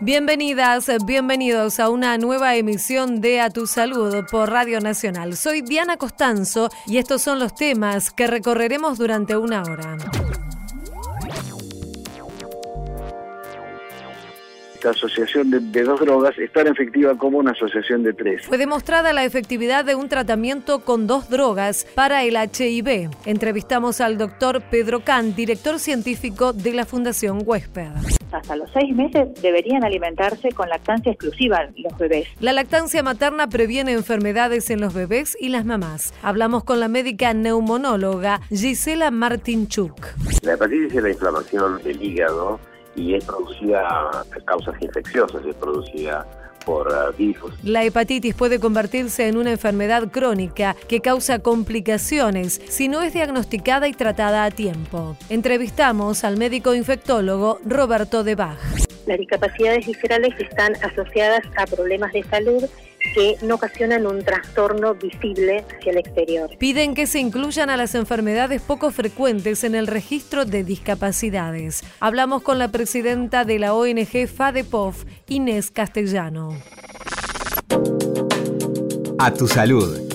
Bienvenidas, bienvenidos a una nueva emisión de A Tu Salud por Radio Nacional. Soy Diana Costanzo y estos son los temas que recorreremos durante una hora. Esta asociación de, dos drogas es tan efectiva como una asociación de tres. Fue demostrada la efectividad de un tratamiento con dos drogas para el HIV. Entrevistamos al doctor Pedro Can, director científico de la Fundación Huésped. Hasta los seis meses deberían alimentarse con lactancia exclusiva los bebés. La lactancia materna previene enfermedades en los bebés y las mamás. Hablamos con la médica neumonóloga Gisela Martinchuk. La hepatitis es la inflamación del hígado y es producida por causas infecciosas, es producida por uh, virus. La hepatitis puede convertirse en una enfermedad crónica que causa complicaciones si no es diagnosticada y tratada a tiempo. Entrevistamos al médico infectólogo Roberto de Bach. Las discapacidades viscerales están asociadas a problemas de salud que no ocasionan un trastorno visible hacia el exterior. Piden que se incluyan a las enfermedades poco frecuentes en el registro de discapacidades. Hablamos con la presidenta de la ONG FADEPOF, Inés Castellano. A tu salud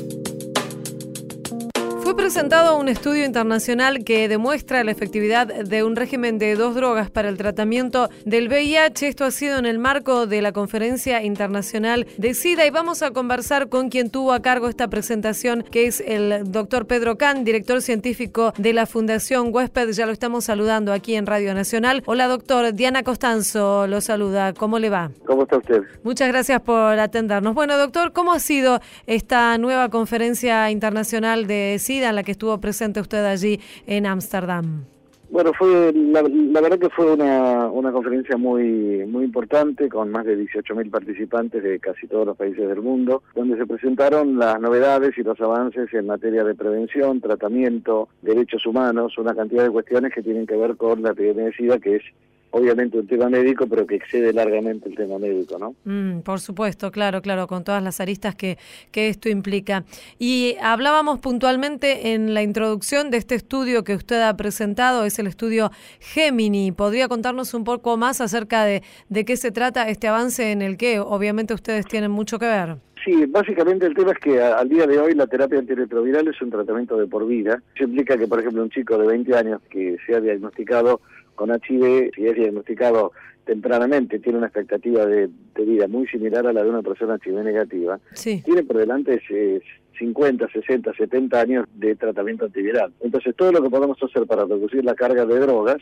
presentado un estudio internacional que demuestra la efectividad de un régimen de dos drogas para el tratamiento del VIH. Esto ha sido en el marco de la Conferencia Internacional de SIDA y vamos a conversar con quien tuvo a cargo esta presentación, que es el doctor Pedro Can, director científico de la Fundación Huésped. Ya lo estamos saludando aquí en Radio Nacional. Hola doctor, Diana Costanzo lo saluda. ¿Cómo le va? ¿Cómo está usted? Muchas gracias por atendernos. Bueno doctor, ¿cómo ha sido esta nueva conferencia internacional de SIDA? La que estuvo presente usted allí en Ámsterdam? Bueno, fue la, verdad que fue una, conferencia muy muy importante con más de 18.000 participantes de casi todos los países del mundo, donde se presentaron las novedades y los avances en materia de prevención, tratamiento, derechos humanos, una cantidad de cuestiones que tienen que ver con la epidemia de SIDA, que es obviamente un tema médico, pero que excede largamente el tema médico, ¿no? Mm, por supuesto, claro, claro, con todas las aristas que, que esto implica. Y hablábamos puntualmente en la introducción de este estudio que usted ha presentado, es el estudio Gemini. ¿Podría contarnos un poco más acerca de, de qué se trata este avance en el que obviamente ustedes tienen mucho que ver? Sí, básicamente el tema es que al día de hoy la terapia antirretroviral es un tratamiento de por vida. Eso implica que, por ejemplo, un chico de 20 años que se ha diagnosticado con HIV, si es diagnosticado tempranamente, tiene una expectativa de, vida muy similar a la de una persona HIV negativa, tiene por delante 50, 60, 70 años de tratamiento antiviral. Entonces, todo lo que podamos hacer para reducir la carga de drogas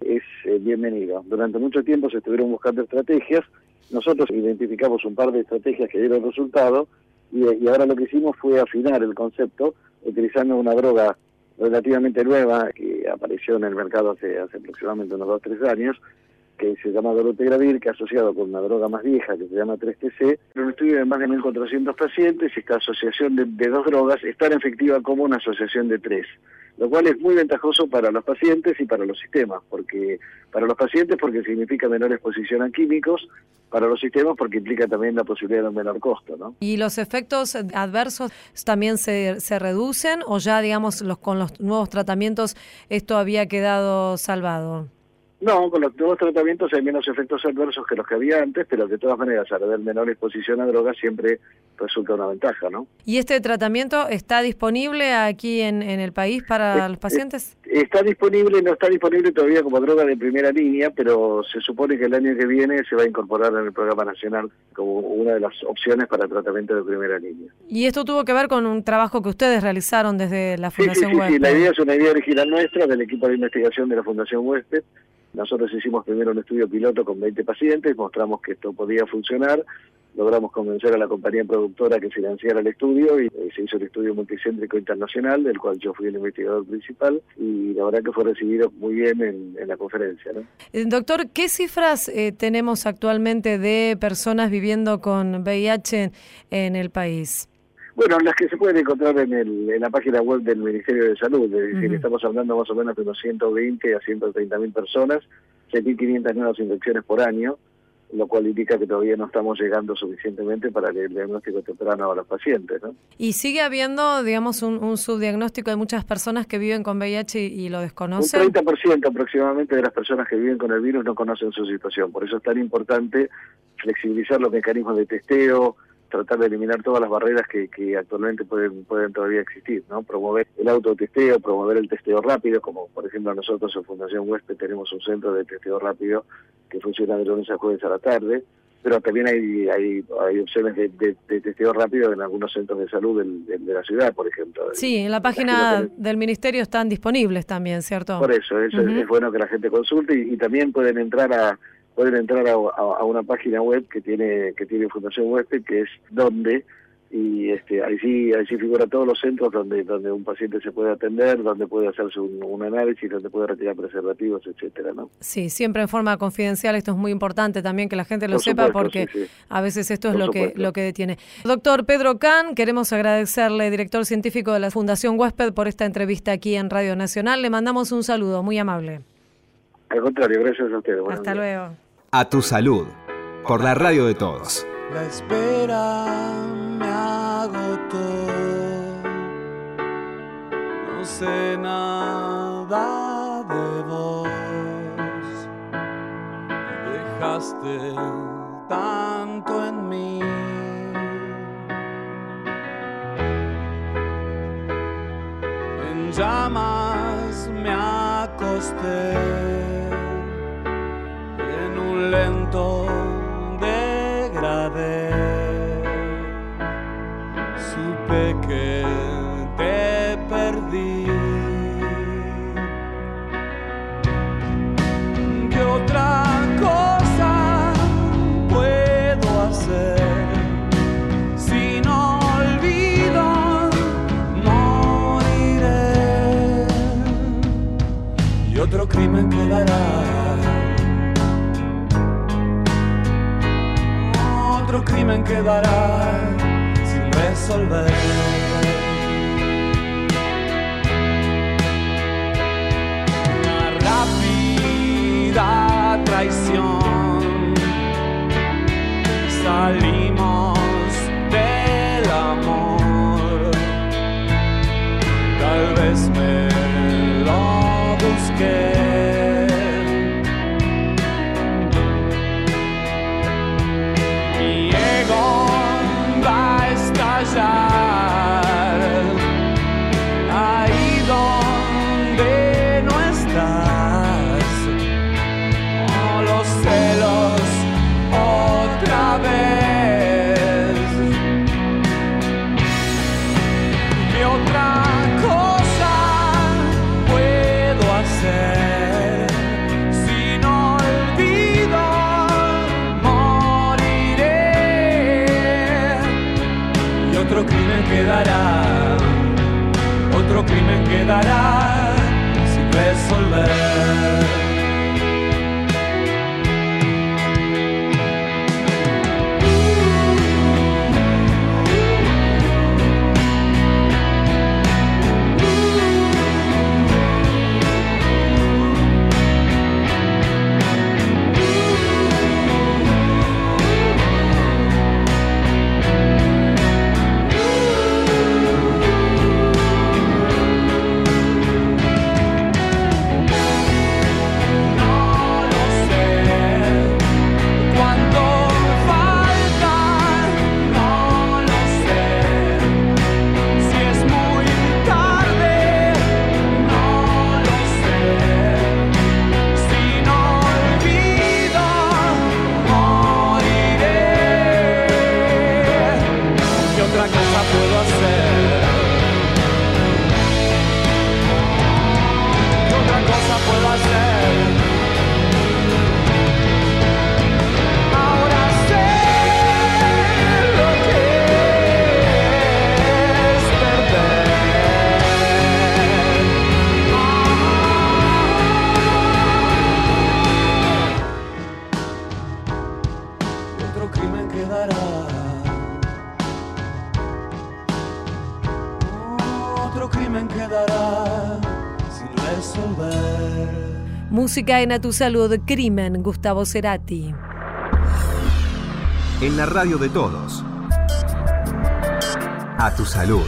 es eh, bienvenido. Durante mucho tiempo se estuvieron buscando estrategias, nosotros identificamos un par de estrategias que dieron resultado y, y ahora lo que hicimos fue afinar el concepto utilizando una droga relativamente nueva que apareció en el mercado hace, hace aproximadamente unos 2 o 3 años, que se llama dolutegravir, que asociado con una droga más vieja que se llama 3TC, en un estudio de más de 1.400 pacientes, esta asociación de, de, dos drogas es tan efectiva como una asociación de tres, lo cual es muy ventajoso para los pacientes y para los sistemas, porque para los pacientes porque significa menor exposición a químicos, para los sistemas porque implica también la posibilidad de un menor costo. ¿no? ¿Y los efectos adversos también se, se reducen o ya, digamos, los, con los nuevos tratamientos esto había quedado salvado? No, con los nuevos tratamientos hay menos efectos adversos que los que había antes, pero de todas maneras, al haber menor exposición a drogas siempre resulta una ventaja, ¿no? ¿Y este tratamiento está disponible aquí en, en el país para los pacientes? Está disponible, no está disponible todavía como droga de primera línea, pero se supone que el año que viene se va a incorporar en el programa nacional como una de las opciones para tratamiento de primera línea. ¿Y esto tuvo que ver con un trabajo que ustedes realizaron desde la Fundación sí, sí, sí, sí, la idea es una idea original nuestra del equipo de investigación de la Fundación Huésped nosotros hicimos primero un estudio piloto con 20 pacientes, mostramos que esto podía funcionar, logramos convencer a la compañía productora que financiara el estudio y eh, se hizo el estudio multicéntrico internacional, del cual yo fui el investigador principal y la verdad que fue recibido muy bien en, la conferencia. Eh, doctor, ¿qué cifras eh, tenemos actualmente de personas viviendo con VIH en el país? Bueno, las que se pueden encontrar en, el, en la página web del Ministerio de Salud, es decir, estamos hablando más o menos de unos 120 a 130 mil personas, 7.500 nuevas infecciones por año, lo cual indica que todavía no estamos llegando suficientemente para el diagnóstico temprano a los pacientes. ¿no? Y sigue habiendo, digamos, un, subdiagnóstico de muchas personas que viven con VIH y, lo desconocen. Un 30% aproximadamente de las personas que viven con el virus no conocen su situación. Por eso es tan importante flexibilizar los mecanismos de testeo, tratar de eliminar todas las barreras que, que actualmente pueden, pueden todavía existir, ¿no? Promover el autotesteo, promover el testeo rápido, como por ejemplo nosotros en Fundación Huésped tenemos un centro de testeo rápido que funciona de lunes a jueves a la tarde, pero también hay hay, hay opciones de, de, testeo rápido en algunos centros de salud de, la ciudad, por ejemplo. Sí, en la página del ministerio están disponibles también, ¿cierto? Por eso, eso es, bueno que la gente consulte y también pueden entrar a pueden entrar a, una página web que tiene que tiene Fundación Huésped, que es donde y este ahí sí ahí sí figura todos los centros donde donde un paciente se puede atender donde puede hacerse un, análisis donde puede retirar preservativos etcétera no sí siempre en forma confidencial esto es muy importante también que la gente lo sepa porque a veces esto es lo que lo que detiene. Doctor Pedro Can queremos agradecerle director científico de la Fundación Huésped por esta entrevista aquí en Radio Nacional. Le mandamos un saludo muy amable. Al contrario gracias a ustedes hasta luego a tu salud, por la radio de todos. La espera me agotó. No sé nada de vos. Dejaste tanto en mí. En llamas me acosté 多。Quedará Música en A Tu Salud, Crimen, Gustavo Cerati. en la radio de todos. A tu salud.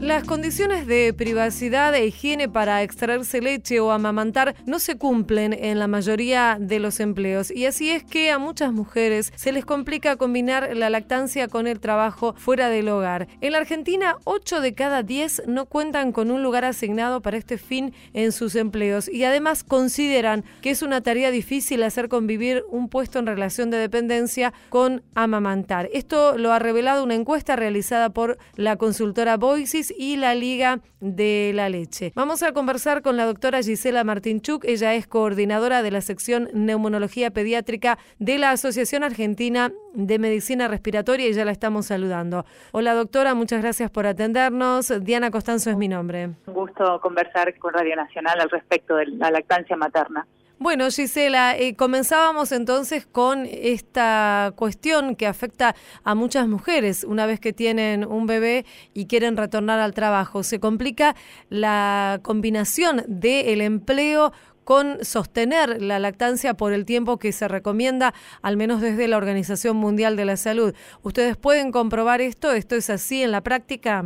Las condiciones de privacidad e higiene para extraerse leche o amamantar no se cumplen en la mayoría de los empleos y así es que a muchas mujeres se les complica combinar la lactancia con el trabajo fuera del hogar. En la Argentina, 8 de cada 10 no cuentan con un lugar asignado para este fin en sus empleos y además consideran que es una tarea difícil hacer convivir un puesto en relación de dependencia con amamantar. Esto lo ha revelado una encuesta realizada por la consultora Voices y la Liga de la Leche. Vamos a conversar con la doctora Gisela Martinchuk. Ella es coordinadora de la sección Neumonología Pediátrica de la Asociación Argentina de Medicina Respiratoria y ya la estamos saludando. Hola doctora, muchas gracias por atendernos. Diana Costanzo es mi nombre. Un gusto conversar con Radio Nacional al respecto de la lactancia materna. Bueno, Gisela, eh, comenzábamos entonces con esta cuestión que afecta a muchas mujeres una vez que tienen un bebé y quieren retornar al trabajo. Se complica la combinación del empleo con sostener la lactancia por el tiempo que se recomienda, al menos desde la Organización Mundial de la Salud. ¿Ustedes pueden comprobar esto? ¿Esto es así en la práctica?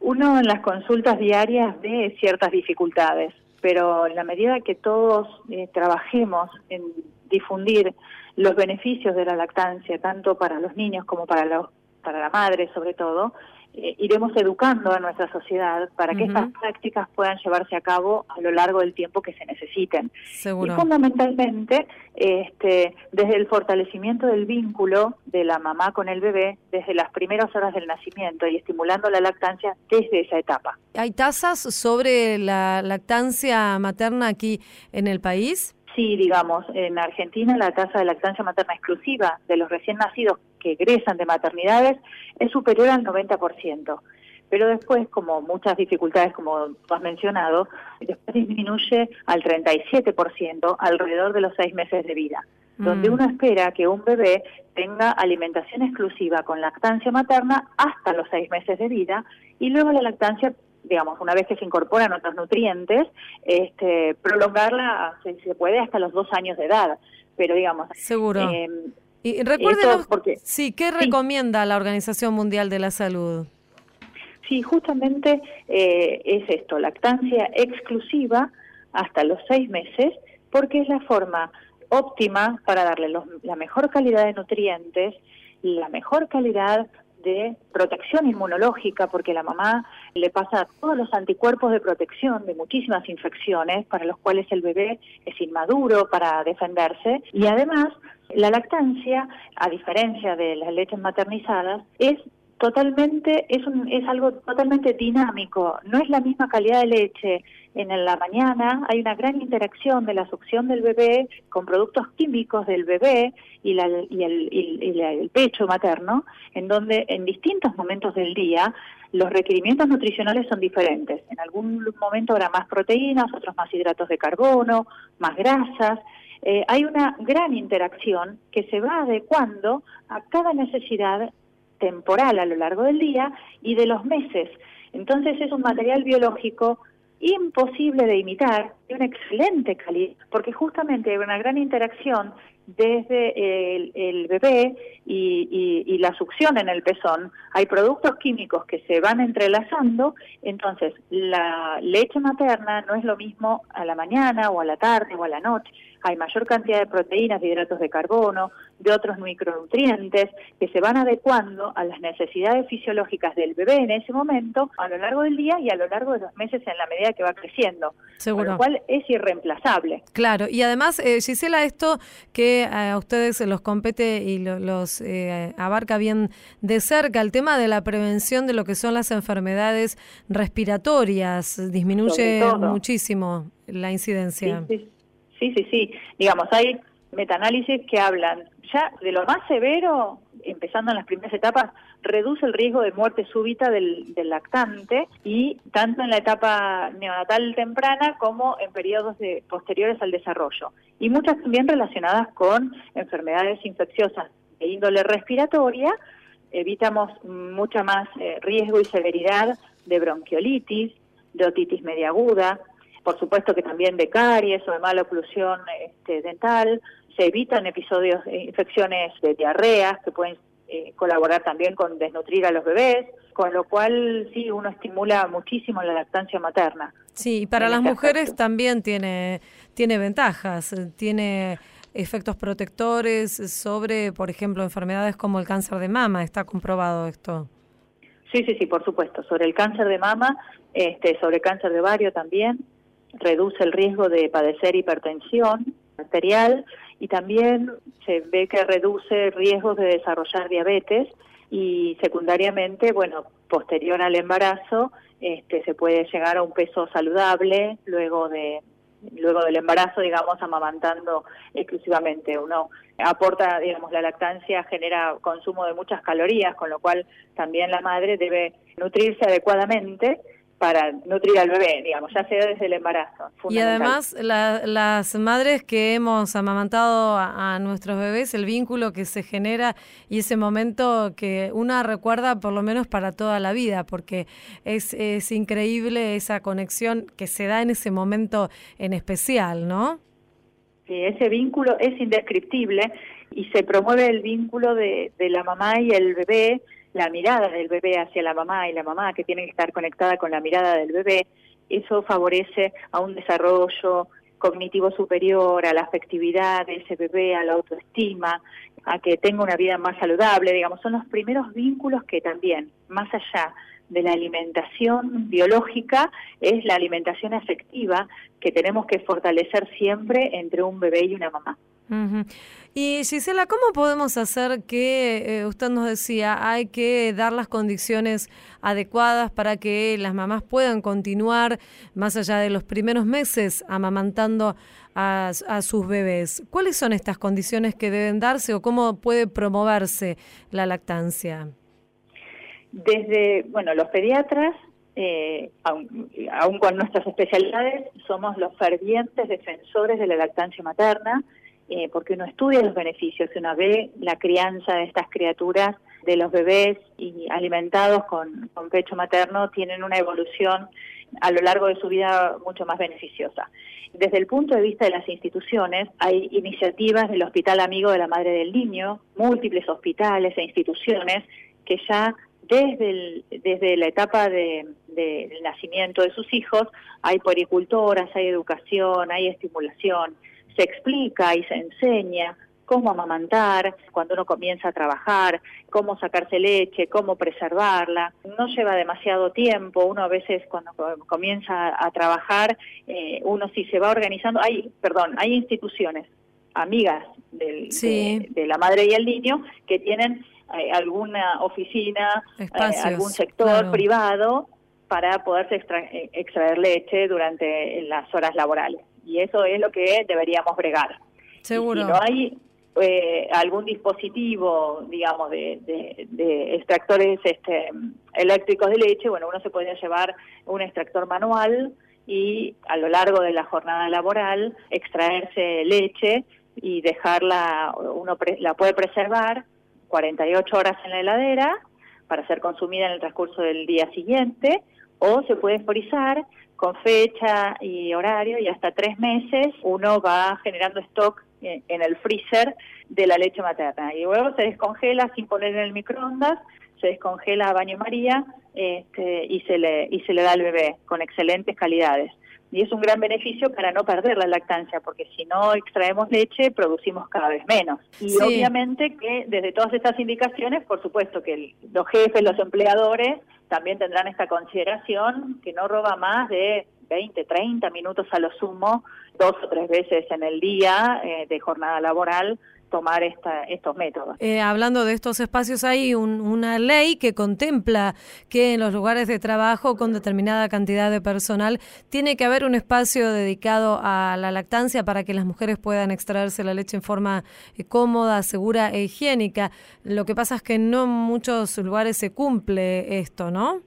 Uno en las consultas diarias ve ciertas dificultades pero en la medida que todos eh, trabajemos en difundir los beneficios de la lactancia, tanto para los niños como para, los, para la madre sobre todo, eh, iremos educando a nuestra sociedad para que estas prácticas puedan llevarse a cabo a lo largo del tiempo que se necesiten. Y fundamentalmente, este, desde el fortalecimiento del vínculo de la mamá con el bebé desde las primeras horas del nacimiento y estimulando la lactancia desde esa etapa. ¿Hay tasas sobre la lactancia materna aquí en el país? Sí, digamos, en Argentina la tasa de lactancia materna exclusiva de los recién nacidos que egresan de maternidades es superior al 90%. Pero después, como muchas dificultades, como tú has mencionado, después disminuye al 37% alrededor de los seis meses de vida, donde mm. uno espera que un bebé tenga alimentación exclusiva con lactancia materna hasta los seis meses de vida y luego la lactancia digamos, una vez que se incorporan otros nutrientes, este, prolongarla, si se puede, hasta los dos años de edad. Pero, digamos... Seguro. Eh, y recuérdenos, porque, sí, ¿qué recomienda la Organización Mundial de la Salud? Sí, justamente eh, es esto, lactancia exclusiva hasta los seis meses, porque es la forma óptima para darle la mejor calidad de nutrientes, la mejor calidad de protección inmunológica, porque la mamá le pasa todos los anticuerpos de protección de muchísimas infecciones para los cuales el bebé es inmaduro para defenderse. Y además, la lactancia, a diferencia de las leches maternizadas, es totalmente, es, un, es algo totalmente dinámico, no es la misma calidad de leche en la mañana, hay una gran interacción de la succión del bebé con productos químicos del bebé y, la, el pecho materno, en donde en distintos momentos del día los requerimientos nutricionales son diferentes. En algún momento habrá más proteínas, otros más hidratos de carbono, más grasas. Eh, hay una gran interacción que se va adecuando a cada necesidad temporal a lo largo del día y de los meses. Entonces es un material biológico imposible de imitar, de una excelente calidad, porque justamente hay una gran interacción desde el, bebé y, la succión en el pezón. Hay productos químicos que se van entrelazando, entonces la leche materna no es lo mismo a la mañana o a la tarde o a la noche hay mayor cantidad de proteínas, de hidratos de carbono, de otros micronutrientes que se van adecuando a las necesidades fisiológicas del bebé en ese momento a lo largo del día y a lo largo de los meses en la medida que va creciendo. Seguro. Con lo cual es irreemplazable. Claro, y además, eh, Gisela, esto que a ustedes los compete y los eh, abarca bien de cerca, el tema de la prevención de lo que son las enfermedades respiratorias, disminuye muchísimo la incidencia. sí. Sí, sí, sí. Digamos, hay metaanálisis que hablan ya de lo más severo, empezando en las primeras etapas, reduce el riesgo de muerte súbita del, lactante y tanto en la etapa neonatal temprana como en periodos de, posteriores al desarrollo. Y muchas también relacionadas con enfermedades infecciosas de índole respiratoria, evitamos mucha más eh, riesgo y severidad de bronquiolitis, de otitis media aguda, por supuesto que también de caries o de mala oclusión este, dental, se evitan episodios, de infecciones de diarrea que pueden eh, colaborar también con desnutrir a los bebés, con lo cual sí, uno estimula muchísimo la lactancia materna. Sí, y para las este mujeres también tiene, tiene ventajas, tiene efectos protectores sobre, por ejemplo, enfermedades como el cáncer de mama, ¿está comprobado esto? Sí, sí, sí, por supuesto. Sobre el cáncer de mama, este, sobre cáncer de ovario también, reduce el riesgo de padecer hipertensión arterial y también se ve que reduce riesgos de desarrollar diabetes y secundariamente, bueno, posterior al embarazo, este, se puede llegar a un peso saludable luego de luego del embarazo, digamos, amamantando exclusivamente. Uno aporta, digamos, la lactancia genera consumo de muchas calorías, con lo cual también la madre debe nutrirse adecuadamente para nutrir al bebé, digamos, ya sea desde el embarazo. Y además, las madres que hemos amamantado a, nuestros bebés, el vínculo que se genera y ese momento que una recuerda por lo menos para toda la vida, porque es, es increíble esa conexión que se da en ese momento en especial, ¿no? Sí, ese vínculo es indescriptible y se promueve el vínculo de, de la mamá y el bebé la mirada del bebé hacia la mamá y la mamá que tiene que estar conectada con la mirada del bebé, eso favorece a un desarrollo cognitivo superior, a la afectividad de ese bebé, a la autoestima, a que tenga una vida más saludable, digamos, son los primeros vínculos que también, más allá de la alimentación biológica, es la alimentación afectiva que tenemos que fortalecer siempre entre un bebé y una mamá. Y Gisela, ¿cómo podemos hacer que, eh, usted nos decía, hay que dar las condiciones adecuadas para que las mamás puedan continuar más allá de los primeros meses amamantando a, sus bebés? ¿Cuáles son estas condiciones que deben darse o cómo puede promoverse la lactancia? Desde, bueno, los pediatras eh, aún, con nuestras especialidades, somos los fervientes defensores de la lactancia materna eh, porque uno estudia los beneficios, uno ve la crianza de estas criaturas, de los bebés y alimentados con, pecho materno, tienen una evolución a lo largo de su vida mucho más beneficiosa. Desde el punto de vista de las instituciones, hay iniciativas del Hospital Amigo de la Madre del Niño, múltiples hospitales e instituciones que ya desde, desde la etapa de, del nacimiento de sus hijos hay puericultoras, hay educación, hay estimulación se explica y se enseña cómo amamantar cuando uno comienza a trabajar, cómo sacarse leche, cómo preservarla. No lleva demasiado tiempo, uno a veces cuando comienza a trabajar, eh, uno si se va organizando, hay, perdón, hay instituciones amigas del, de, la madre y el niño que tienen eh, alguna oficina, eh, algún sector privado para poderse extraer leche durante las horas laborales y eso es lo que deberíamos bregar. Seguro. si no hay eh, algún dispositivo, digamos, de, de, extractores este, eléctricos de leche, bueno, uno se podría llevar un extractor manual y a lo largo de la jornada laboral extraerse leche y dejarla, uno la puede preservar 48 horas en la heladera para ser consumida en el transcurso del día siguiente o se puede frizar con fecha y horario y hasta tres meses uno va generando stock en el freezer de la leche materna y luego se descongela sin poner en el microondas, se descongela a baño María este, y se le y se le da al bebé con excelentes calidades. Y es un gran beneficio para no perder la lactancia, porque si no extraemos leche, producimos cada vez menos. Y obviamente que desde todas estas indicaciones, por supuesto que los jefes, los empleadores, también tendrán esta consideración que no roba más de 20, 30 minutos a lo sumo, dos o tres veces en el día eh, de jornada laboral tomar esta, estos métodos. Eh, hablando de estos espacios, hay una ley que contempla que en los lugares de trabajo con determinada cantidad de personal tiene que haber un espacio dedicado a la lactancia para que las mujeres puedan extraerse la leche en forma eh, cómoda, segura e higiénica. Lo que pasa es que no en muchos lugares se cumple esto, ¿no?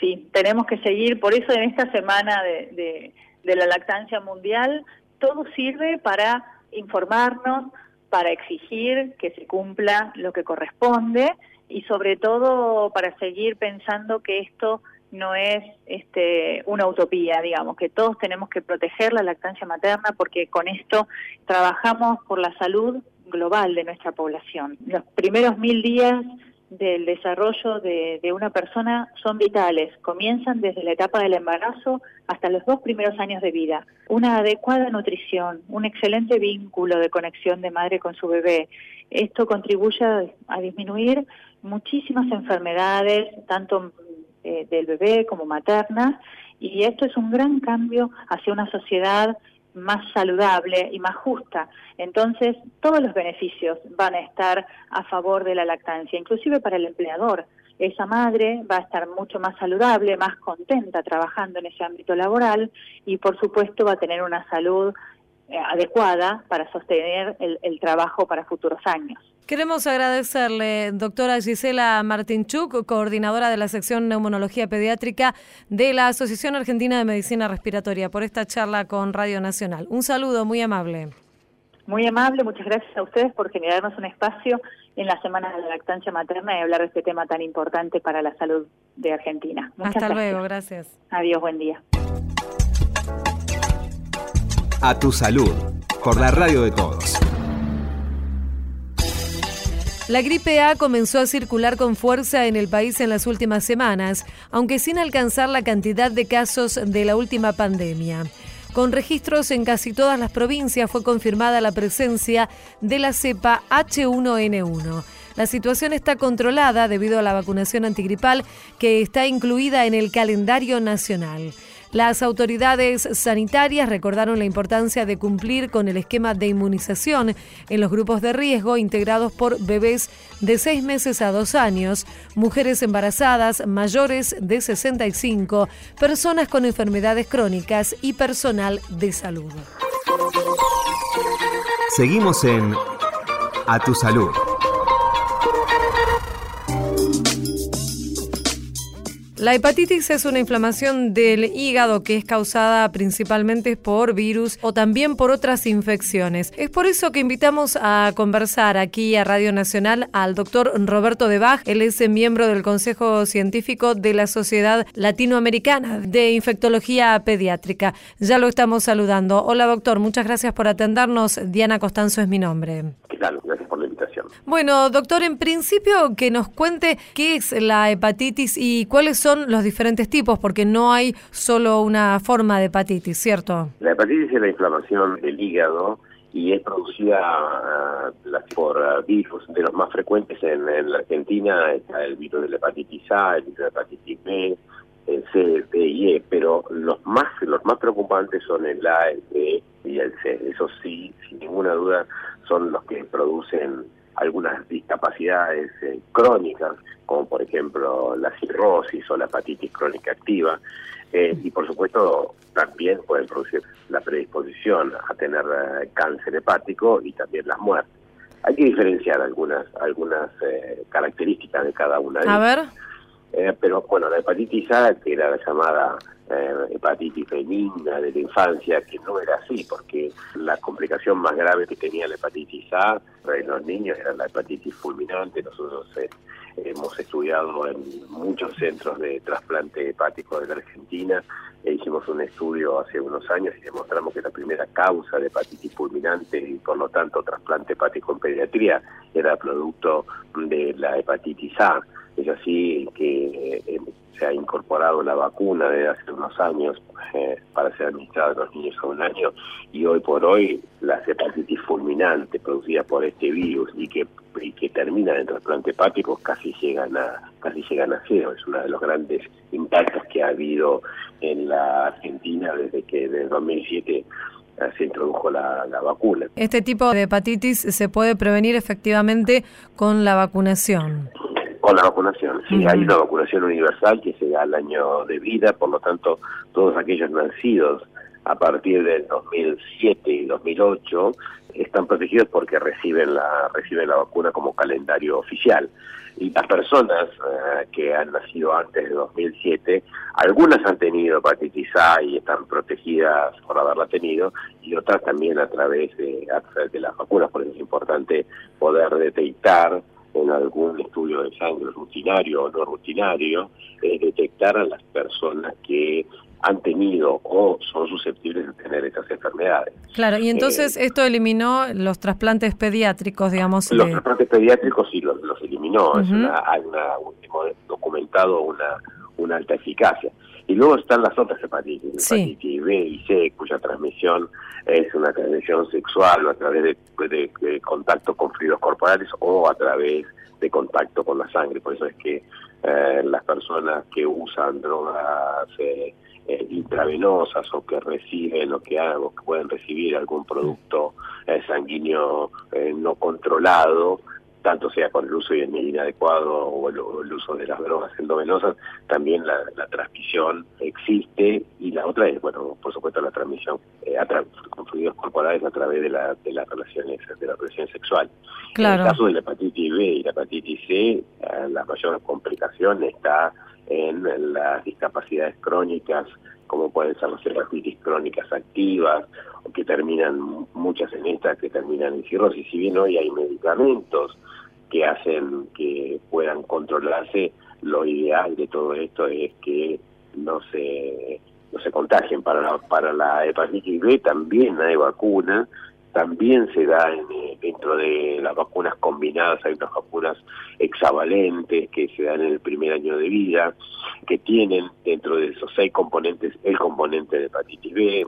Sí, tenemos que seguir, por eso en esta semana de, de la lactancia mundial, todo sirve para informarnos, para exigir que se cumpla lo que corresponde y sobre todo para seguir pensando que esto no es este, una utopía, digamos, que todos tenemos que proteger la lactancia materna porque con esto trabajamos por la salud global de nuestra población. Los primeros mil días del desarrollo de, de, una persona son vitales. Comienzan desde la etapa del embarazo hasta los dos primeros años de vida. Una adecuada nutrición, un excelente vínculo de conexión de madre con su bebé. Esto contribuye a, disminuir muchísimas enfermedades, tanto eh, del bebé como materna, y esto es un gran cambio hacia una sociedad más saludable y más justa. Entonces, todos los beneficios van a estar a favor de la lactancia, inclusive para el empleador. Esa madre va a estar mucho más saludable, más contenta trabajando en ese ámbito laboral y, por supuesto, va a tener una salud adecuada para sostener el, el trabajo para futuros años. Queremos agradecerle, doctora Gisela Martinchuk, coordinadora de la sección Neumonología Pediátrica de la Asociación Argentina de Medicina Respiratoria, por esta charla con Radio Nacional. Un saludo muy amable. Muy amable, muchas gracias a ustedes por generarnos un espacio en la Semana de la Lactancia Materna y hablar de este tema tan importante para la salud de Argentina. Muchas Hasta gracias. luego, gracias. Adiós, buen día. A tu salud, por la radio de todos. La gripe A comenzó a circular con fuerza en el país en las últimas semanas, aunque sin alcanzar la cantidad de casos de la última pandemia. Con registros en casi todas las provincias fue confirmada la presencia de la cepa H1N1. La situación está controlada debido a la vacunación antigripal que está incluida en el calendario nacional. Las autoridades sanitarias recordaron la importancia de cumplir con el esquema de inmunización en los grupos de riesgo integrados por bebés de 6 meses a 2 años, mujeres embarazadas, mayores de 65, personas con enfermedades crónicas y personal de salud. Seguimos en A Tu Salud. La hepatitis es una inflamación del hígado que es causada principalmente por virus o también por otras infecciones. Es por eso que invitamos a conversar aquí a Radio Nacional al doctor Roberto de Bach. Él es miembro del Consejo Científico de la Sociedad Latinoamericana de Infectología Pediátrica. Ya lo estamos saludando. Hola doctor, muchas gracias por atendernos. Diana Costanzo es mi nombre. ¿Qué tal? Gracias por. Bueno, doctor, en principio que nos cuente qué es la hepatitis y cuáles son los diferentes tipos, porque no hay solo una forma de hepatitis, ¿cierto? La hepatitis es la inflamación del hígado y es producida uh, por uh, virus. De los más frecuentes en, en, la Argentina está el virus de la hepatitis A, el virus de la hepatitis B, el C, el D y E, pero los más los más preocupantes son el A, el B y el C. Eso sí, sin ninguna duda, son los que producen algunas discapacidades eh, crónicas, como por ejemplo la cirrosis o la hepatitis crónica activa, eh, y por supuesto también pueden producir la predisposición a tener eh, cáncer hepático y también las muertes. Hay que diferenciar algunas algunas eh, características de cada una de ellas. A ver. Pero bueno, la hepatitis A, que era la llamada eh, hepatitis benigna de la infancia, que no era así, porque la complicación más grave que tenía la hepatitis A en los niños era la hepatitis fulminante. Nosotros eh, hemos estudiado en muchos centros de trasplante hepático de la Argentina. E hicimos un estudio hace unos años y demostramos que la primera causa de hepatitis fulminante y por lo tanto trasplante hepático en pediatría era producto de la hepatitis A. Es así que eh, se ha incorporado la vacuna desde hace unos años eh, para ser administrada a los niños a un año y hoy por hoy la hepatitis fulminante producida por este virus y que y que termina en trasplante hepático casi llegan a casi llegan a cero es uno de los grandes impactos que ha habido en la Argentina desde que el 2007 eh, se introdujo la, la, vacuna. Este tipo de hepatitis se puede prevenir efectivamente con la vacunación. Con la vacunación, sí, hay una vacunación universal que se da al año de vida, por lo tanto, todos aquellos nacidos a partir del 2007 y 2008 están protegidos porque reciben la reciben la vacuna como calendario oficial. Y las personas eh, que han nacido antes de 2007, algunas han tenido hepatitis A y están protegidas por haberla tenido, y otras también a través de, a través de las vacunas, por eso es importante poder detectar en algún estudio de sangre rutinario o no rutinario, es detectar a las personas que han tenido o son susceptibles de tener estas enfermedades. Claro, y entonces Eh, esto eliminó los trasplantes pediátricos, digamos. Los de- trasplantes pediátricos sí los, los eliminó, es Ujú. una, hay una, hemos documentado una, una alta eficacia. Y luego están las otras hepatitis, Sí. hepatitis B y C, cuya transmisión es una transmisión sexual o a través de, de- de contacto con fluidos corporales o a través de contacto con la sangre. Por eso es que eh, las personas que usan drogas eh, eh, intravenosas o que reciben o que, o que pueden recibir algún producto eh, sanguíneo eh, no controlado, tanto sea con el uso inadecuado o el, o el uso de las drogas endovenosas, también la, la transmisión existe y la otra es, bueno, por supuesto la transmisión eh, a tra- con fluidos corporales a través de, la, de las relaciones de la relación sexual. Claro. En el caso de la hepatitis B y la hepatitis C, eh, la mayor complicación está en las discapacidades crónicas, como pueden ser las hepatitis crónicas activas, o que terminan, muchas en estas que terminan en cirrosis. Si bien hoy hay medicamentos que hacen que puedan controlarse, lo ideal de todo esto es que no se no se contagien. Para la, para la hepatitis B también hay vacuna, también se da en, eh, dentro de las vacunas combinadas, hay unas vacunas hexavalentes que se dan en el primer año de vida, que tienen dentro de esos seis componentes el componente de hepatitis B.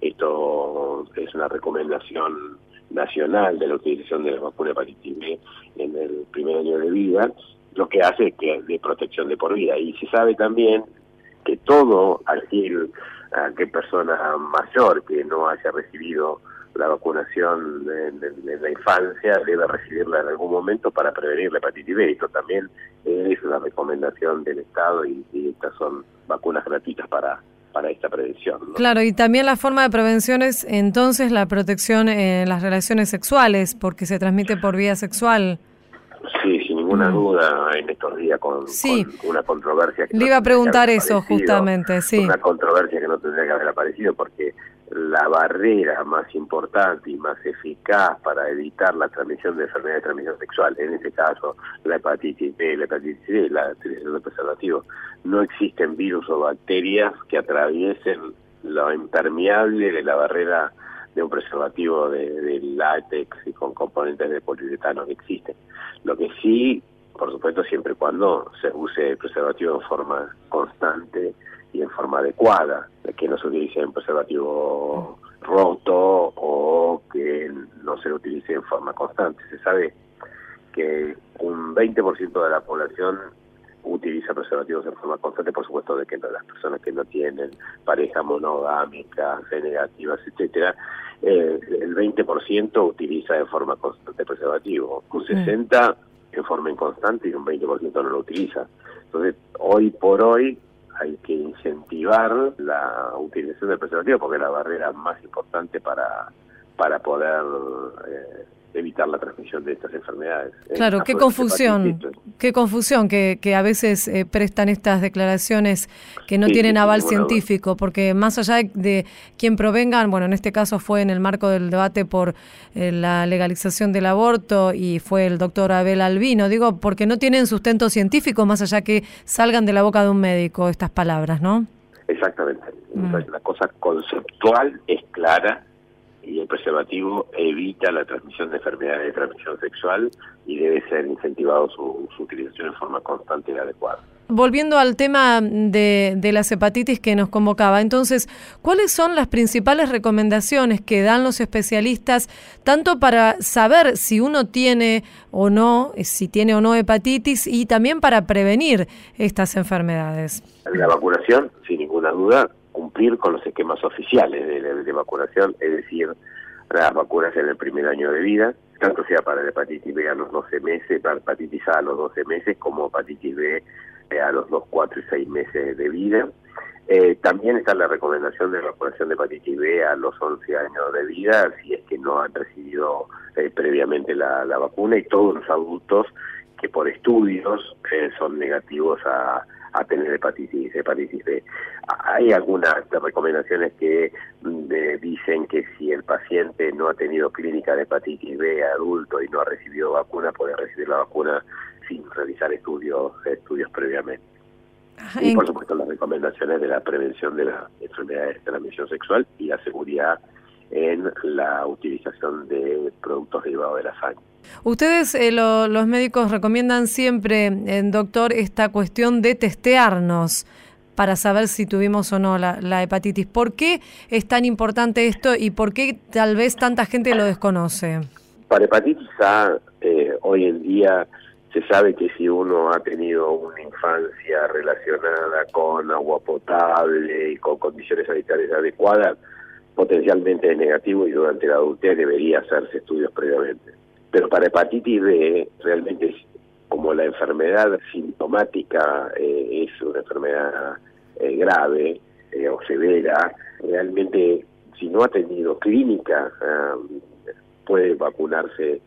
Esto es una recomendación nacional de la utilización de la vacuna hepatitis B en el primer año de vida, lo que hace es que de protección de por vida. Y se sabe también que todo aquel, aquel persona mayor que no haya recibido la vacunación en, en- en la infancia debe recibirla en algún momento para prevenir la hepatitis B. Esto también es una recomendación del Estado y, y estas son vacunas gratuitas para, para esta prevención. ¿no? Claro, y también la forma de prevención es entonces la protección en las relaciones sexuales, porque se transmite por vía sexual. Sí, sin ninguna Mm. duda, en estos días con, Sí. con una controversia que Le no iba a preguntar eso justamente, sí. Una controversia que no tendría que haber aparecido porque la barrera más importante y más eficaz para evitar la transmisión de enfermedades de transmisión sexual, en este caso la hepatitis B, la hepatitis C, la utilización de preservativos, no existen virus o bacterias que atraviesen lo impermeable de la barrera de un preservativo de, de látex y con componentes de poliuretano que existen. Lo que sí, por supuesto, siempre y cuando se use el preservativo en forma constante y en forma adecuada, de que no se utilice un preservativo roto o que no se lo utilice en forma constante. Se sabe que un 20% de la población utiliza preservativos en forma constante, por supuesto de que no, las personas que no tienen pareja monogámica, C negativas, etcétera, eh, el 20% utiliza en forma constante preservativo, un 60% en forma inconstante y un 20% no lo utiliza. Entonces, hoy por hoy hay que incentivar la utilización del preservativo porque es la barrera más importante para, para poder eh, evitar la transmisión de estas enfermedades. En Claro, qué confusión, qué confusión que, que a veces eh, prestan estas declaraciones que no Sí, tienen sí, aval duda. científico, porque más allá de, de quien provengan, bueno, en este caso fue en el marco del debate por eh, la legalización del aborto y fue el doctor Abel Albino, digo, porque no tienen sustento científico más allá que salgan de la boca de un médico estas palabras, ¿no? Exactamente. Mm. La cosa conceptual es clara y el preservativo evita la transmisión de enfermedades de transmisión sexual y debe ser incentivado su, su utilización en forma constante y adecuada. Volviendo al tema de, de las hepatitis que nos convocaba, entonces, ¿cuáles son las principales recomendaciones que dan los especialistas, tanto para saber si uno tiene o no, si tiene o no hepatitis, y también para prevenir estas enfermedades? La vacunación, sin ninguna duda, cumplir con los esquemas oficiales de, vacunación, es decir, las vacunas en el primer año de vida, tanto sea para la hepatitis B a los 12 meses, para hepatitis A a los 12 meses, como hepatitis B eh, a los 2, 4 y 6 meses de vida. Eh, también está la recomendación de vacunación de hepatitis B a los 11 años de vida, si es que no han recibido eh, previamente la, la vacuna, y todos los adultos que por estudios eh, son negativos a, a tener hepatitis, hepatitis B. Hay algunas recomendaciones que mm, dicen que si el paciente no ha tenido clínica de hepatitis B adulto y no ha recibido vacuna, puede recibir la vacuna sin realizar estudios, estudios previamente. Y por supuesto las recomendaciones de la prevención de las enfermedades de transmisión sexual y la seguridad en la utilización de productos derivados de la sangre. Ustedes, eh, los médicos, recomiendan siempre, eh, doctor, esta cuestión de testearnos para saber si tuvimos o no la, hepatitis. ¿Por qué es tan importante esto y por qué tal vez tanta gente lo desconoce? Para hepatitis A, eh, hoy en día se sabe que si uno ha tenido una infancia relacionada con agua potable y con condiciones sanitarias adecuadas, potencialmente es negativo y durante la adultez debería hacerse estudios previamente. Pero para hepatitis B, realmente como la enfermedad sintomática eh, es una enfermedad eh, grave eh, o severa, realmente si no ha tenido clínica, puede vacunarse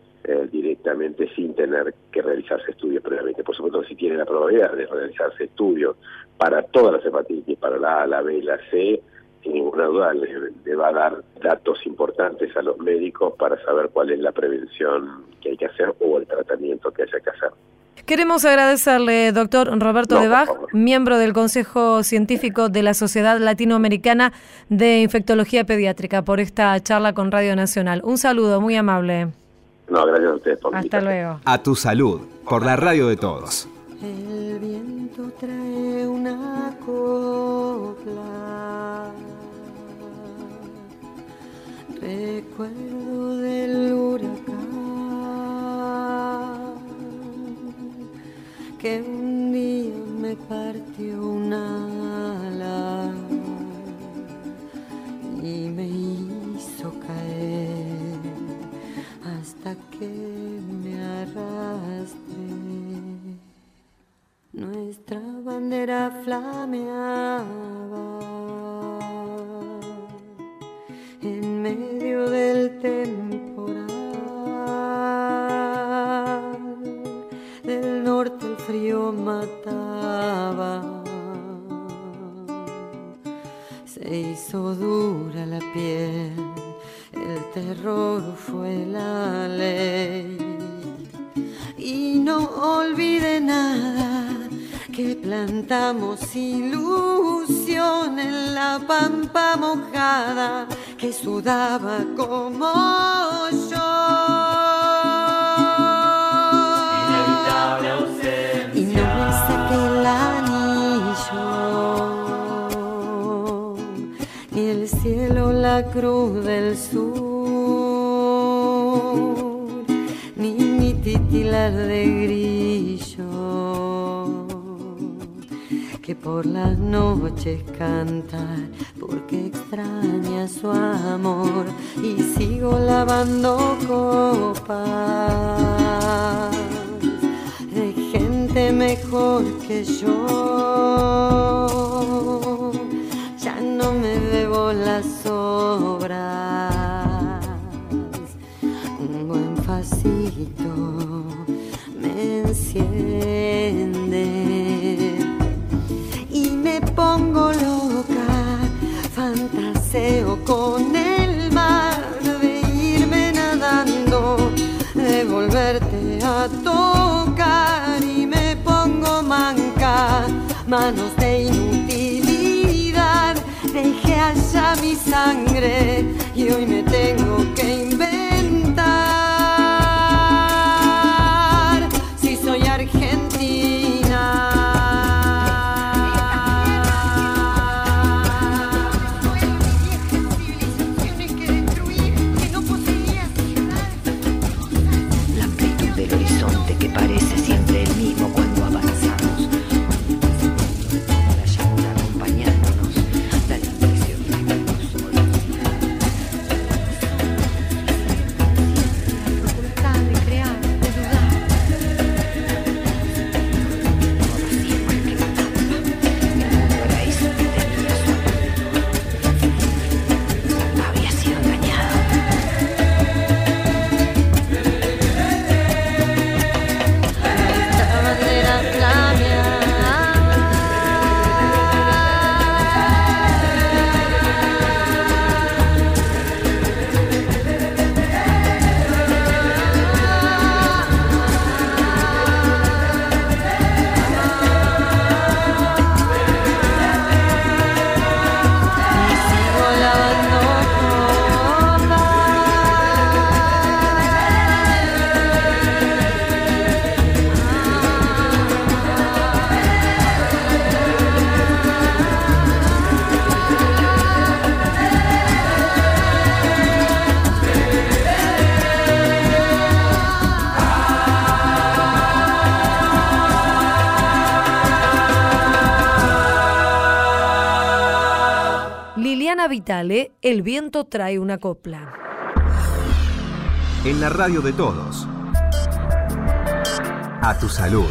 directamente sin tener que realizarse estudios previamente. Por supuesto, si tiene la probabilidad de realizarse estudios para todas las hepatitis, para la A, la B la C, sin ninguna duda le, va a dar datos importantes a los médicos para saber cuál es la prevención que hay que hacer o el tratamiento que haya que hacer. Queremos agradecerle, doctor Roberto de Bach, miembro del Consejo Científico de la Sociedad Latinoamericana de Infectología Pediátrica, por esta charla con Radio Nacional. Un saludo muy amable. No, gracias a ustedes por Hasta luego. A tu salud, por la radio de todos. El viento trae una copla Recuerdo del huracán que un día me partió un ala y me hizo caer hasta que me arrastré. Nuestra bandera flameaba del temporal. Del norte el frío mataba. Se hizo dura la piel, el terror fue la ley. Y no olvide nada que plantamos ilusión en la pampa mojada que sudaba como yo. Inevitable ausencia. Y no me saqué el anillo, ni el cielo la cruz del sur, ni mi titilar de grillo que por las noches cantar porque extraña su amor y sigo lavando copas. De gente mejor que yo. Ya no me bebo las sobras, un buen facito y hoy me tengo El viento trae una copla. En la radio de todos. A tu salud.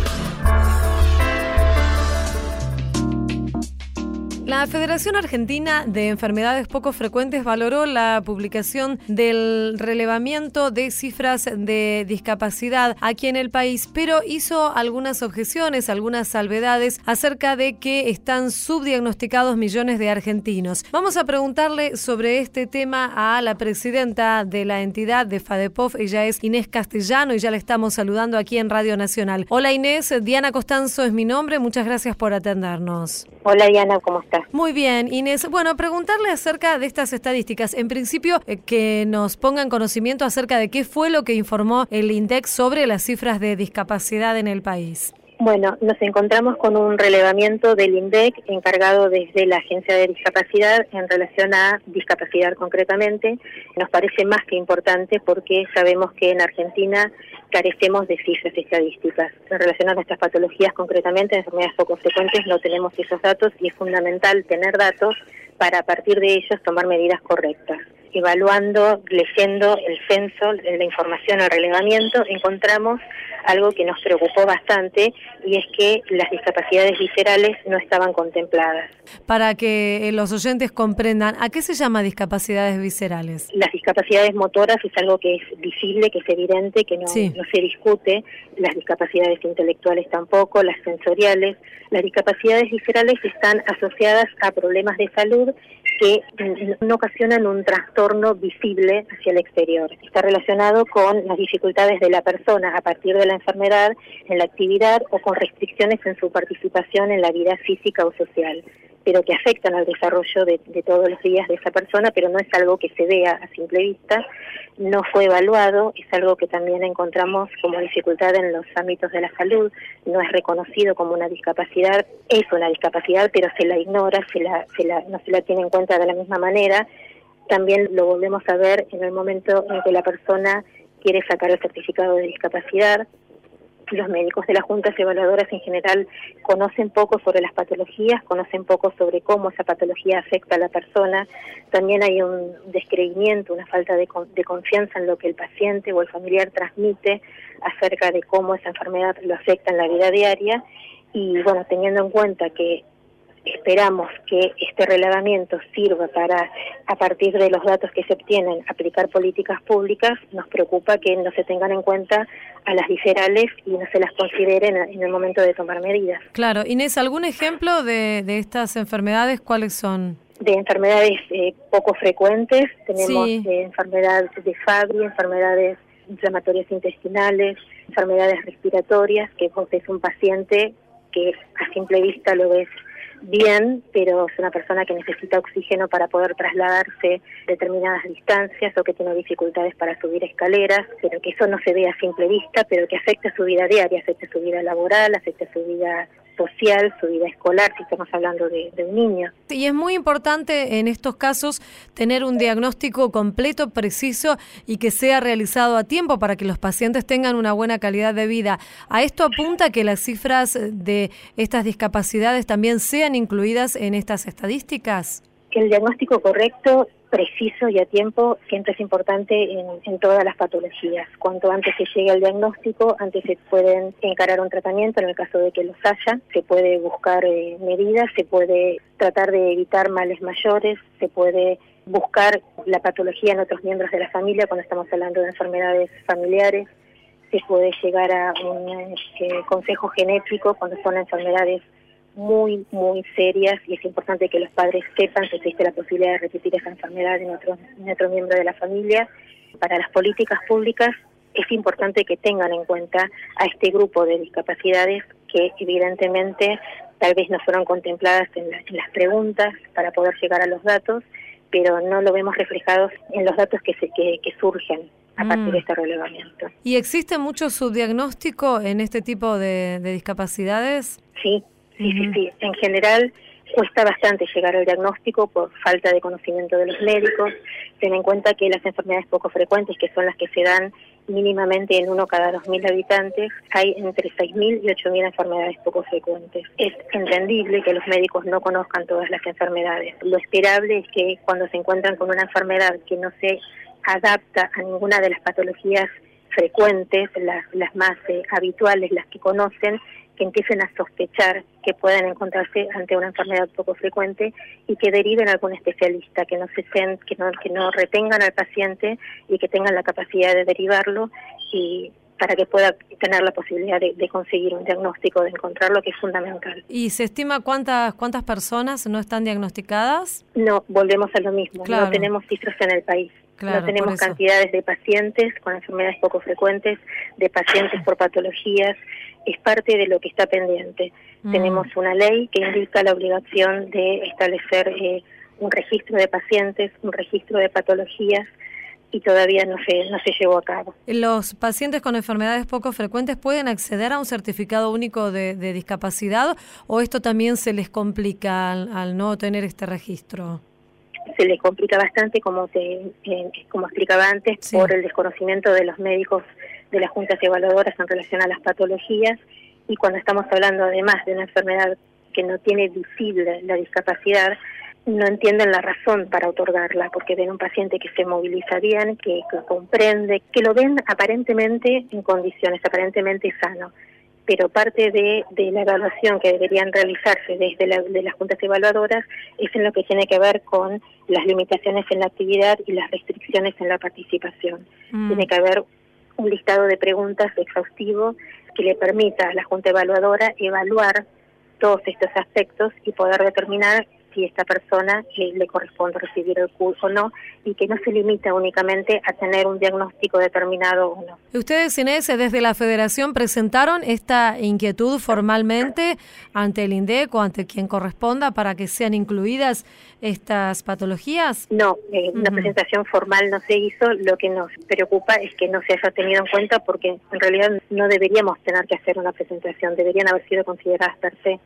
La Federación Argentina de Enfermedades Poco Frecuentes valoró la publicación del relevamiento de cifras de discapacidad aquí en el país, pero hizo algunas objeciones, algunas salvedades acerca de que están subdiagnosticados millones de argentinos. Vamos a preguntarle sobre este tema a la presidenta de la entidad de FADEPOF, ella es Inés Castellano y ya la estamos saludando aquí en Radio Nacional. Hola Inés, Diana Costanzo es mi nombre, muchas gracias por atendernos. Hola Diana, ¿cómo estás? Muy bien, Inés. Bueno, preguntarle acerca de estas estadísticas. En principio, eh, que nos pongan conocimiento acerca de qué fue lo que informó el INDEX sobre las cifras de discapacidad en el país. Bueno, nos encontramos con un relevamiento del INDEC encargado desde la Agencia de Discapacidad en relación a discapacidad concretamente. Nos parece más que importante porque sabemos que en Argentina carecemos de cifras estadísticas. En relación a nuestras patologías concretamente, enfermedades poco frecuentes, no tenemos esos datos y es fundamental tener datos para a partir de ellos tomar medidas correctas evaluando, leyendo el censo, la información, el relevamiento, encontramos algo que nos preocupó bastante y es que las discapacidades viscerales no estaban contempladas. Para que eh, los oyentes comprendan, ¿a qué se llama discapacidades viscerales? Las discapacidades motoras es algo que es visible, que es evidente, que no, no se discute, las discapacidades intelectuales tampoco, las sensoriales. Las discapacidades viscerales están asociadas a problemas de salud que no ocasionan un trastorno visible hacia el exterior. Está relacionado con las dificultades de la persona a partir de la enfermedad en la actividad o con restricciones en su participación en la vida física o social pero que afectan al desarrollo de, todos los días de esa persona, pero no es algo que se vea a simple vista, no fue evaluado, es algo que también encontramos como dificultad en los ámbitos de la salud, no es reconocido como una discapacidad, es una discapacidad, pero se la ignora, se la, se la, no se la tiene en cuenta de la misma manera. También lo volvemos a ver en el momento en que la persona quiere sacar el certificado de discapacidad, los médicos de las juntas evaluadoras en general conocen poco sobre las patologías, conocen poco sobre cómo esa patología afecta a la persona. También hay un descreimiento, una falta de, de confianza en lo que el paciente o el familiar transmite acerca de cómo esa enfermedad lo afecta en la vida diaria. Y bueno, teniendo en cuenta que esperamos que este relevamiento sirva para, a partir de los datos que se obtienen, aplicar políticas públicas, nos preocupa que no se tengan en cuenta a las viscerales y no se las consideren en el momento de tomar medidas. Claro. Inés, ¿algún ejemplo de, de estas enfermedades? ¿Cuáles son? De enfermedades eh, poco frecuentes, tenemos eh, enfermedades de Fabry, enfermedades inflamatorias intestinales, enfermedades respiratorias, que vos ves un paciente que a simple vista lo ves bien, pero es una persona que necesita oxígeno para poder trasladarse determinadas distancias o que tiene dificultades para subir escaleras, pero que eso no se ve a simple vista, pero que afecta su vida diaria, afecta su vida laboral, afecta su vida social, su vida escolar, si estamos hablando de, un niño. Y es muy importante en estos casos tener un diagnóstico completo, preciso y que sea realizado a tiempo para que los pacientes tengan una buena calidad de vida. ¿A esto apunta que las cifras de estas discapacidades también sean incluidas en estas estadísticas? Que el diagnóstico correcto preciso y a tiempo siempre es importante en, todas las patologías. Cuanto antes se llegue al diagnóstico, antes se pueden encarar un tratamiento en el caso de que los haya, se puede buscar eh, medidas, se puede tratar de evitar males mayores, se puede buscar la patología en otros miembros de la familia cuando estamos hablando de enfermedades familiares, se puede llegar a un eh, consejo genético cuando son enfermedades muy, muy serias y es importante que los padres sepan que existe la posibilidad de repetir esa enfermedad en otro, en otro miembro de la familia. Para las políticas públicas es importante que tengan en cuenta a este grupo de discapacidades que evidentemente tal vez no fueron contempladas en, las preguntas para poder llegar a los datos, pero no lo vemos reflejado en los datos que, se, que, surgen a partir de mm. este relevamiento. ¿Y existe mucho subdiagnóstico en este tipo de, de discapacidades? Sí, Sí, sí, sí. En general, Cuesta bastante llegar al diagnóstico por falta de conocimiento de los médicos. Ten en cuenta que las enfermedades poco frecuentes, que son las que se dan mínimamente en uno cada 2.000 habitantes, hay entre 6.000 y 8.000 enfermedades poco frecuentes. Es entendible que los médicos no conozcan todas las enfermedades. Lo esperable es que cuando se encuentran con una enfermedad que no se adapta a ninguna de las patologías frecuentes, las, las más eh, habituales, las que conocen, que empiecen a sospechar que puedan encontrarse ante una enfermedad poco frecuente y que deriven a algún especialista, que no se que no, que no retengan al paciente y que tengan la capacidad de derivarlo y para que pueda tener la posibilidad de, conseguir un diagnóstico, de encontrarlo, que es fundamental. ¿Y se estima cuántas cuántas personas no están diagnosticadas? No, volvemos a lo mismo. No tenemos cifras en el país. no tenemos cantidades de pacientes con enfermedades poco frecuentes, de pacientes por patologías. Es parte de lo que está pendiente. Mm. Tenemos una ley que indica la obligación de establecer eh, un registro de pacientes, un registro de patologías y todavía no se, no se llevó a cabo. ¿Los pacientes con enfermedades poco frecuentes pueden acceder a un certificado único de, discapacidad o esto también se les complica al, no tener este registro? Se les complica bastante, como, te, eh, como explicaba antes, por el desconocimiento de los médicos de las juntas evaluadoras en relación a las patologías y cuando estamos hablando además de una enfermedad que no tiene visible la discapacidad, no entienden la razón para otorgarla, porque ven un paciente que se moviliza bien, que, comprende, que lo ven aparentemente en condiciones, aparentemente sano. Pero parte de, la evaluación que deberían realizarse desde de las juntas evaluadoras es en lo que tiene que ver con las limitaciones en la actividad y las restricciones en la participación. Mm. Tiene que haber un listado de preguntas exhaustivo que le permita a la junta evaluadora evaluar todos estos aspectos y poder determinar si esta persona le, corresponde recibir el curso o no y que no se limita únicamente a tener un diagnóstico determinado o no. Ustedes, Inés, desde la Federación presentaron esta inquietud formalmente ante el INDEC o ante quien corresponda para que sean incluidas estas patologías? No, eh, una presentación formal no se hizo. Lo que nos preocupa es que no se haya tenido en cuenta porque en realidad no deberíamos tener que hacer una presentación, deberían haber sido consideradas per se.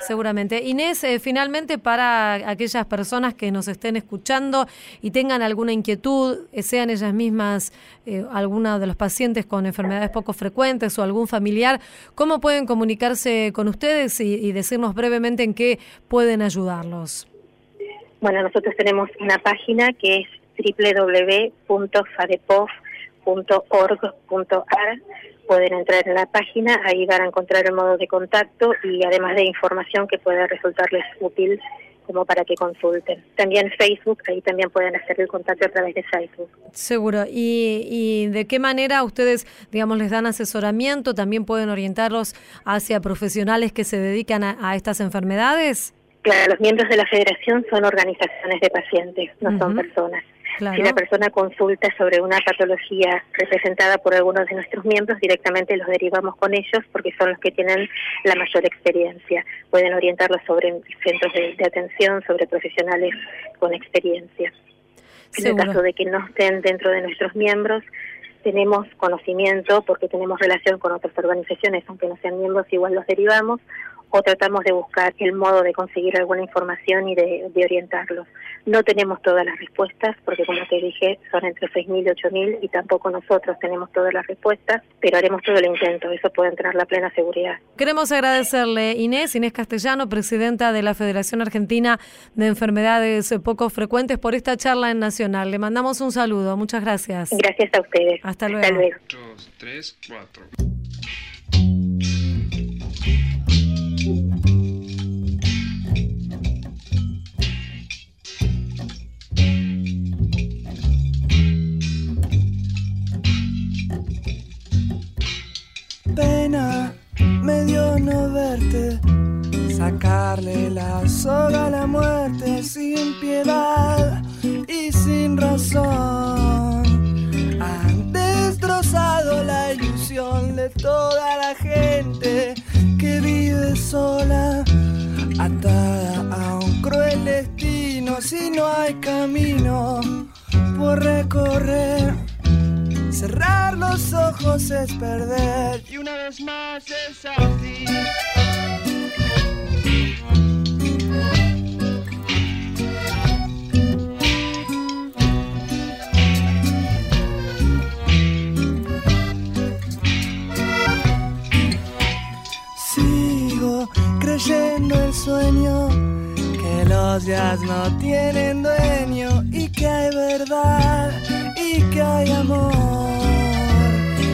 Seguramente. Inés, eh, finalmente para aquellas personas que nos estén escuchando y tengan alguna inquietud, eh, sean ellas mismas eh, alguna de los pacientes con enfermedades poco frecuentes o algún familiar, ¿cómo pueden comunicarse con ustedes y, decirnos brevemente en qué pueden ayudarlos? Bueno, nosotros tenemos una página que es www.fadepov.org.ar pueden entrar en la página, ahí van a encontrar el modo de contacto y además de información que pueda resultarles útil como para que consulten. También Facebook, ahí también pueden hacer el contacto a través de Facebook. Seguro. ¿Y, y de qué manera ustedes, digamos, les dan asesoramiento? ¿También pueden orientarlos hacia profesionales que se dedican a, estas enfermedades? Claro, los miembros de la federación son organizaciones de pacientes, no son personas. Si la persona consulta sobre una patología representada por algunos de nuestros miembros, directamente los derivamos con ellos porque son los que tienen la mayor experiencia. Pueden orientarlos sobre centros de, atención, sobre profesionales con experiencia. En el caso de que no estén dentro de nuestros miembros, tenemos conocimiento porque tenemos relación con otras organizaciones, aunque no sean miembros, igual los derivamos, o tratamos de buscar el modo de conseguir alguna información y de, orientarlos. No tenemos todas las respuestas, porque como te dije, son entre 6.000 y 8.000 y tampoco nosotros tenemos todas las respuestas, pero haremos todo el intento, eso pueden tener la plena seguridad. Queremos agradecerle Inés, Inés Castellano, presidenta de la Federación Argentina de Enfermedades Poco Frecuentes, por esta charla en Nacional. Le mandamos un saludo, muchas gracias. Gracias a ustedes. Hasta luego. Hasta luego. Pena me dio no verte, sacarle la soga a la muerte sin piedad y sin razón. Han destrozado la ilusión de toda la gente que vive sola, atada a un cruel destino si no hay camino por recorrer. Cerrar los ojos es perder. Y una vez más es así. Sigo creyendo el sueño que los días no tienen dueño y que hay verdad que hay amor.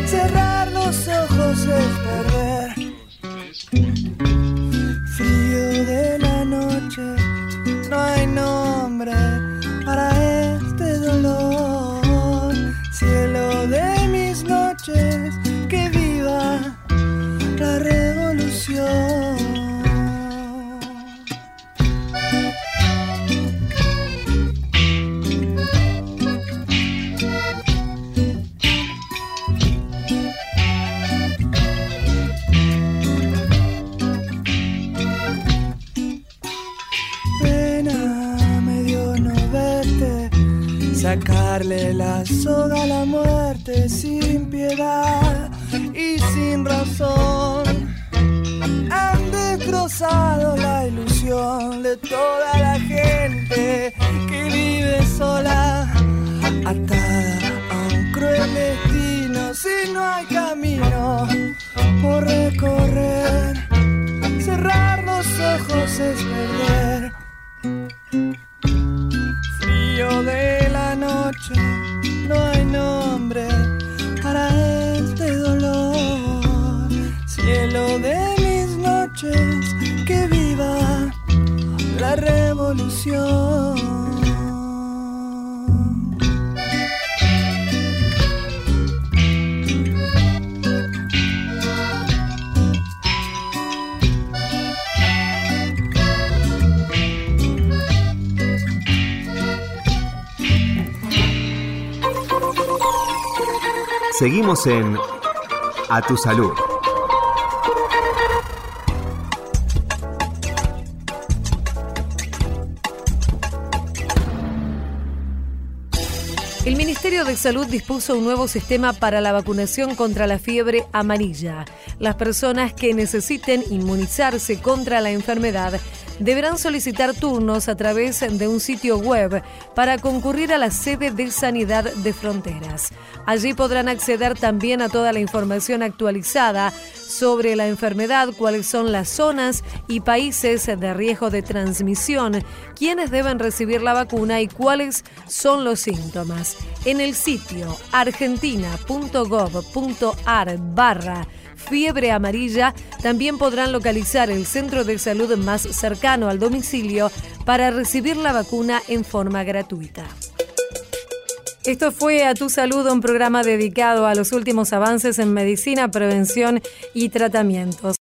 Cerrar los ojos es perder. Frío de la noche, no hay nombre sacarle la soga a la muerte sin piedad y sin razón. Han destrozado la ilusión de toda la gente que vive sola, atada a un cruel destino. Si no hay camino por recorrer, cerrar los ojos es perder. De mis noches, que viva la revolución. Seguimos en A Tu Salud. Salud dispuso un nuevo sistema para la vacunación contra la fiebre amarilla. Las personas que necesiten inmunizarse contra la enfermedad deberán solicitar turnos a través de un sitio web para concurrir a la sede de Sanidad de Fronteras. Allí podrán acceder también a toda la información actualizada sobre la enfermedad, cuáles son las zonas y países de riesgo de transmisión, quiénes deben recibir la vacuna y cuáles son los síntomas. En el sitio argentina.gov.ar barra fiebre amarilla, también podrán localizar el centro de salud más cercano al domicilio para recibir la vacuna en forma gratuita. Esto fue A Tu Salud, un programa dedicado a los últimos avances en medicina, prevención y tratamientos.